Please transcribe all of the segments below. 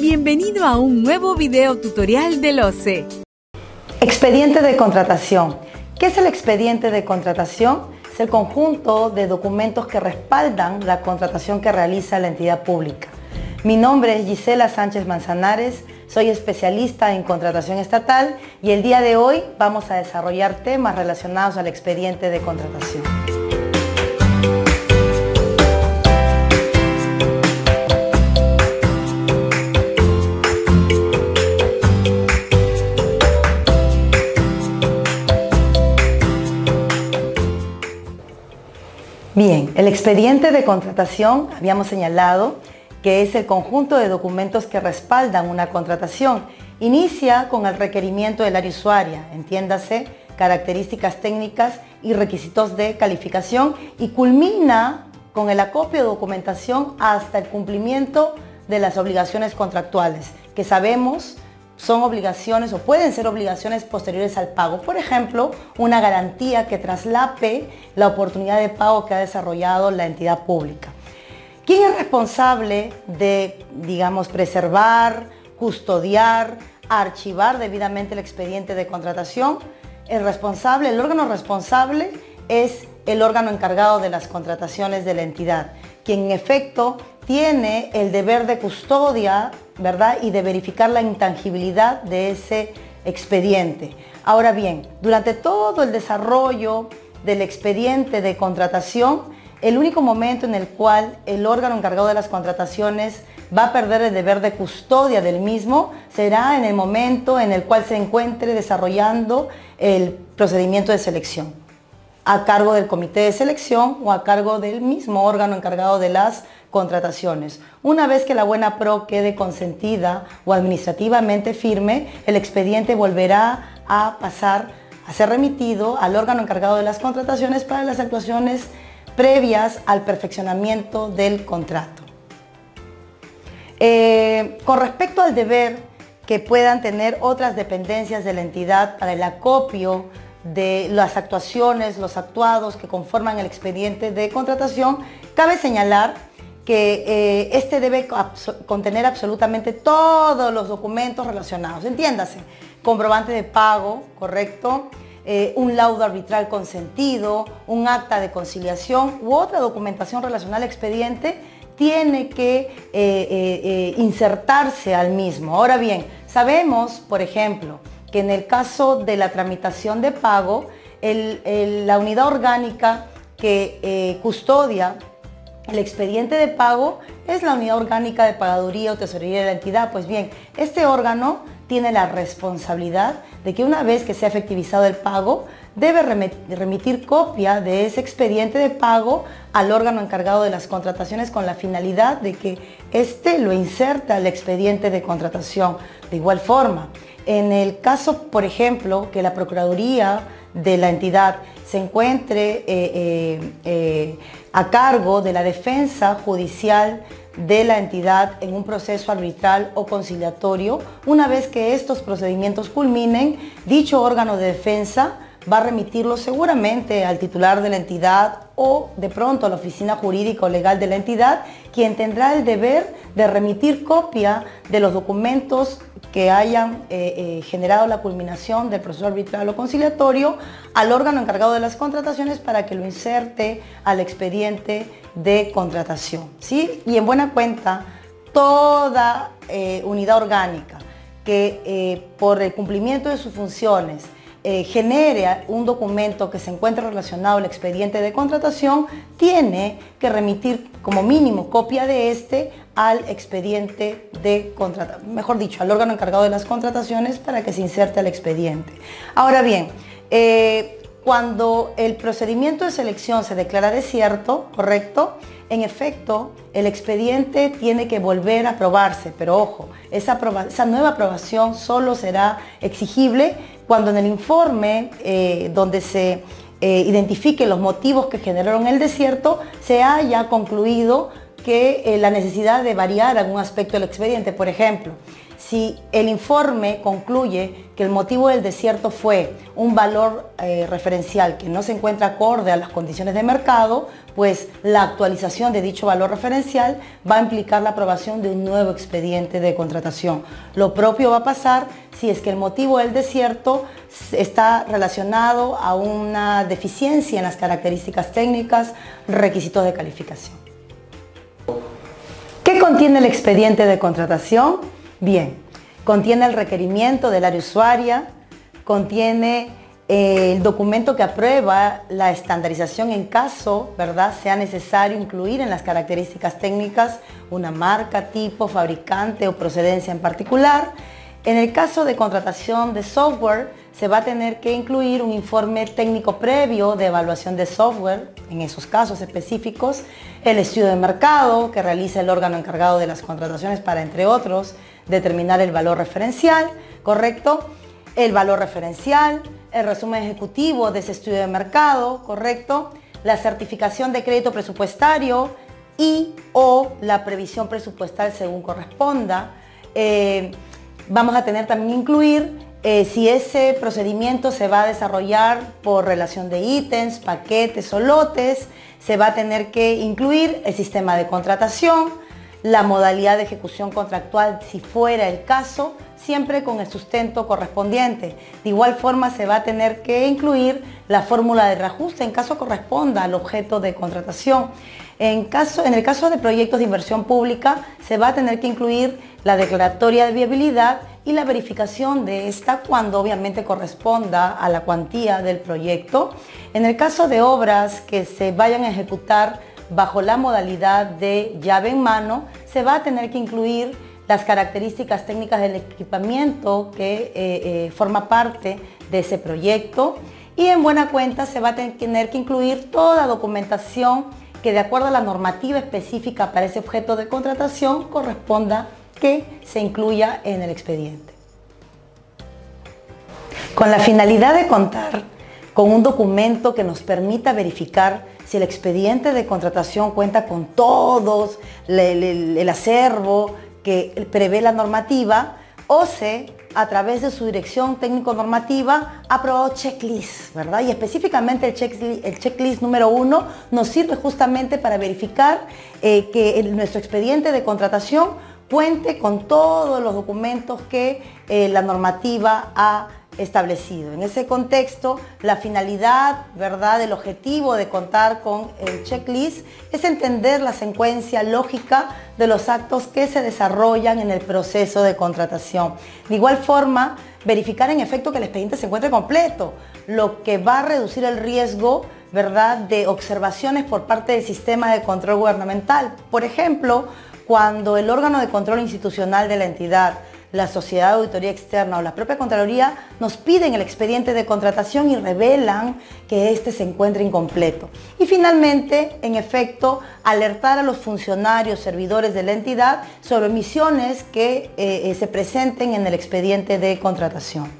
Bienvenido a un nuevo video tutorial del OCE. Expediente de contratación. ¿Qué es el expediente de contratación? Es el conjunto de documentos que respaldan la contratación que realiza la entidad pública. Mi nombre es Gisela Sánchez Manzanares, soy especialista en contratación estatal y el día de hoy vamos a desarrollar temas relacionados al expediente de contratación. Bien, el expediente de contratación habíamos señalado que es el conjunto de documentos que respaldan una contratación. Inicia con el requerimiento del área usuaria, entiéndase, características técnicas y requisitos de calificación y culmina con el acopio de documentación hasta el cumplimiento de las obligaciones contractuales, que sabemos son obligaciones o pueden ser obligaciones posteriores al pago. Por ejemplo, una garantía que traslape la oportunidad de pago que ha desarrollado la entidad pública. ¿Quién es responsable de, digamos, preservar, custodiar, archivar debidamente el expediente de contratación? El responsable, el órgano responsable es el órgano encargado de las contrataciones de la entidad, quien en efecto tiene el deber de custodia, ¿verdad? Y de verificar la intangibilidad de ese expediente. Ahora bien, durante todo el desarrollo del expediente de contratación, el único momento en el cual el órgano encargado de las contrataciones va a perder el deber de custodia del mismo será en el momento en el cual se encuentre desarrollando el procedimiento de selección a cargo del comité de selección o a cargo del mismo órgano encargado de las contrataciones. Una vez que la buena pro quede consentida o administrativamente firme, el expediente volverá a pasar a ser remitido al órgano encargado de las contrataciones para las actuaciones previas al perfeccionamiento del contrato. Eh, con respecto al deber que puedan tener otras dependencias de la entidad para el acopio de las actuaciones, los actuados que conforman el expediente de contratación, cabe señalar que eh, este debe contener absolutamente todos los documentos relacionados. Entiéndase, comprobante de pago, ¿correcto? Eh, un laudo arbitral consentido, un acta de conciliación u otra documentación relacionada al expediente tiene que eh, insertarse al mismo. Ahora bien, sabemos, por ejemplo, que en el caso de la tramitación de pago, la unidad orgánica que custodia el expediente de pago es la unidad orgánica de pagaduría o tesorería de la entidad. Pues bien, este órgano tiene la responsabilidad de que una vez que se ha efectivizado el pago, debe remitir copia de ese expediente de pago al órgano encargado de las contrataciones con la finalidad de que éste lo inserta al expediente de contratación. De igual forma, en el caso, por ejemplo, que la Procuraduría de la entidad se encuentre eh, eh, eh, a cargo de la defensa judicial de la entidad en un proceso arbitral o conciliatorio, una vez que estos procedimientos culminen, dicho órgano de defensa va a remitirlo seguramente al titular de la entidad o de pronto a la oficina jurídica o legal de la entidad, quien tendrá el deber de remitir copia de los documentos que hayan eh, eh, generado la culminación del proceso arbitral o conciliatorio al órgano encargado de las contrataciones para que lo inserte al expediente de contratación. ¿sí? Y en buena cuenta, toda eh, unidad orgánica que por el cumplimiento de sus funciones eh, genere un documento que se encuentre relacionado al expediente de contratación, tiene que remitir como mínimo copia de este al expediente de contratación, mejor dicho, al órgano encargado de las contrataciones para que se inserte al expediente. Ahora bien, eh, cuando el procedimiento de selección se declara desierto, ¿correcto? En efecto, el expediente tiene que volver a aprobarse, pero ojo, esa, nueva aprobación solo será exigible cuando en el informe eh, donde se eh, identifiquen los motivos que generaron el desierto, se haya concluido que eh, la necesidad de variar algún aspecto del expediente, por ejemplo, Si el informe concluye que el motivo del desierto fue un valor eh, referencial que no se encuentra acorde a las condiciones de mercado, pues la actualización de dicho valor referencial va a implicar la aprobación de un nuevo expediente de contratación. Lo propio va a pasar si es que el motivo del desierto está relacionado a una deficiencia en las características técnicas, requisitos de calificación. ¿Qué contiene el expediente de contratación? Bien, contiene el requerimiento del área usuaria, contiene eh, el documento que aprueba la estandarización en caso, ¿verdad?, sea necesario incluir en las características técnicas una marca, tipo, fabricante o procedencia en particular. En el caso de contratación de software, se va a tener que incluir un informe técnico previo de evaluación de software, en esos casos específicos, el estudio de mercado que realiza el órgano encargado de las contrataciones para, entre otros, determinar el valor referencial, ¿correcto? El valor referencial, el resumen ejecutivo de ese estudio de mercado, ¿correcto? La certificación de crédito presupuestario y o la previsión presupuestal según corresponda. Eh, vamos a tener también incluir eh, si ese procedimiento se va a desarrollar por relación de ítems, paquetes o lotes, se va a tener que incluir el sistema de contratación, la modalidad de ejecución contractual si fuera el caso, siempre con el sustento correspondiente. De igual forma se va a tener que incluir la fórmula de reajuste en caso corresponda al objeto de contratación. En, caso, en el caso de proyectos de inversión pública se va a tener que incluir la declaratoria de viabilidad y la verificación de esta cuando obviamente corresponda a la cuantía del proyecto. En el caso de obras que se vayan a ejecutar bajo la modalidad de llave en mano, se va a tener que incluir las características técnicas del equipamiento que eh, eh, forma parte de ese proyecto y en buena cuenta se va a tener que incluir toda documentación que de acuerdo a la normativa específica para ese objeto de contratación corresponda que se incluya en el expediente. Con la finalidad de contar con un documento que nos permita verificar si el expediente de contratación cuenta con todos el, acervo que prevé la normativa, OCE, a través de su dirección técnico-normativa, aprobó checklist, ¿verdad? Y específicamente el checklist, el checklist número uno nos sirve justamente para verificar eh, que nuestro expediente de contratación cuente con todos los documentos que eh, la normativa ha establecido. En ese contexto, la finalidad, ¿verdad?, el objetivo de contar con el checklist es entender la secuencia lógica de los actos que se desarrollan en el proceso de contratación. De igual forma, verificar en efecto que el expediente se encuentre completo, lo que va a reducir el riesgo ¿verdad? de observaciones por parte del sistema de control gubernamental. Por ejemplo, cuando el órgano de control institucional de la entidad, la sociedad de auditoría externa o la propia Contraloría nos piden el expediente de contratación y revelan que éste se encuentra incompleto. Y finalmente, en efecto, alertar a los funcionarios, servidores de la entidad sobre omisiones que eh, eh, se presenten en el expediente de contratación.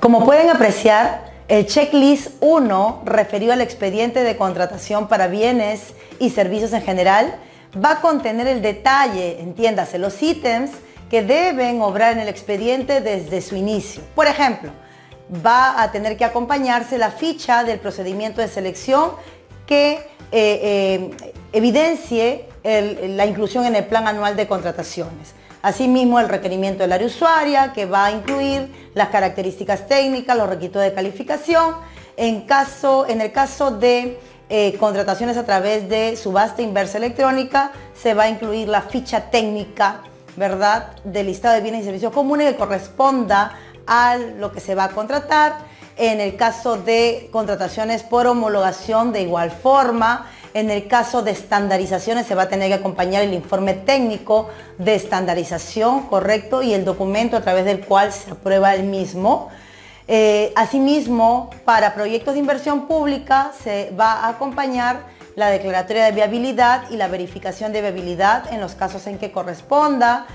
Como pueden apreciar, el checklist 1 referido al expediente de contratación para bienes y servicios en general va a contener el detalle, entiéndase, los ítems que deben obrar en el expediente desde su inicio. Por ejemplo, va a tener que acompañarse la ficha del procedimiento de selección que eh, eh, evidencie la inclusión en el plan anual de contrataciones. Asimismo, el requerimiento del área usuaria, que va a incluir las características técnicas, los requisitos de calificación. En, caso, en el caso de eh, contrataciones a través de subasta inversa electrónica, se va a incluir la ficha técnica, ¿verdad?, del listado de bienes y servicios comunes que corresponda a lo que se va a contratar. En el caso de contrataciones por homologación, de igual forma. En el caso de estandarizaciones se va a tener que acompañar el informe técnico de estandarización, correcto, y el documento a través del cual se aprueba el mismo. Eh, asimismo, para proyectos de inversión pública se va a acompañar la declaratoria de viabilidad y la verificación de viabilidad en los casos en que corresponda.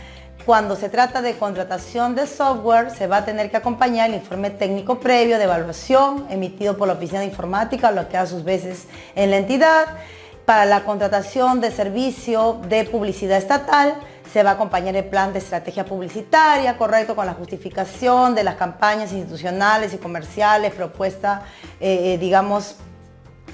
Cuando se trata de contratación de software, se va a tener que acompañar el informe técnico previo de evaluación emitido por la Oficina de Informática, lo que a sus veces en la entidad. Para la contratación de servicio de publicidad estatal, se va a acompañar el plan de estrategia publicitaria, correcto, con la justificación de las campañas institucionales y comerciales, propuesta, eh, eh, digamos,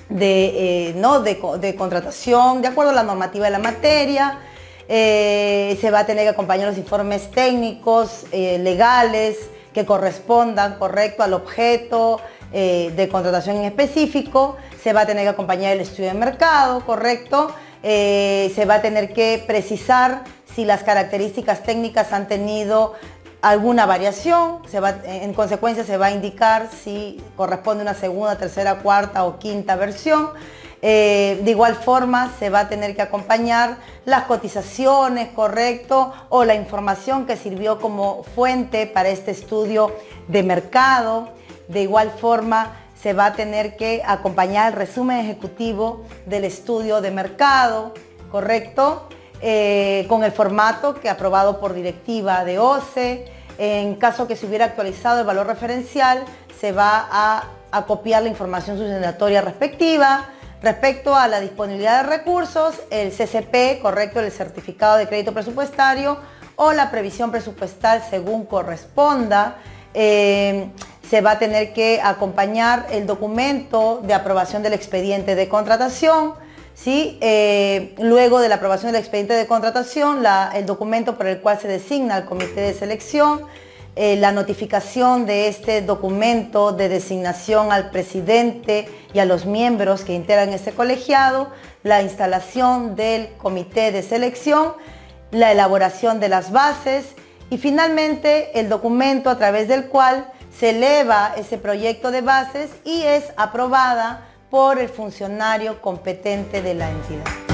de, ¿no? De, contratación, de acuerdo a la normativa de la materia. se va a tener que acompañar los informes técnicos, legales, que correspondan, correcto, al objeto de contratación en específico. Se va a tener que acompañar el estudio de mercado, correcto. se va a tener que precisar si las características técnicas han tenido alguna variación, en consecuencia se va a indicar si corresponde una segunda, tercera, cuarta o quinta versión. Eh, de igual forma se va a tener que acompañar las cotizaciones, correcto, o la información que sirvió como fuente para este estudio de mercado. De igual forma se va a tener que acompañar el resumen ejecutivo del estudio de mercado, correcto. Eh, con el formato que aprobado por directiva de OCE. En caso que se hubiera actualizado el valor referencial, se va a, copiar la información sustentatoria respectiva. Respecto a la disponibilidad de recursos, el CCP, correcto, el certificado de crédito presupuestario o la previsión presupuestal según corresponda. Eh, se va a tener que acompañar el documento de aprobación del expediente de contratación, ¿sí? Eh, luego de la aprobación del expediente de contratación, el documento por el cual se designa al comité de selección, eh, la notificación de este documento de designación al presidente y a los miembros que integran este colegiado, la instalación del comité de selección, la elaboración de las bases y finalmente el documento a través del cual se eleva ese proyecto de bases y es aprobada por el funcionario competente de la entidad.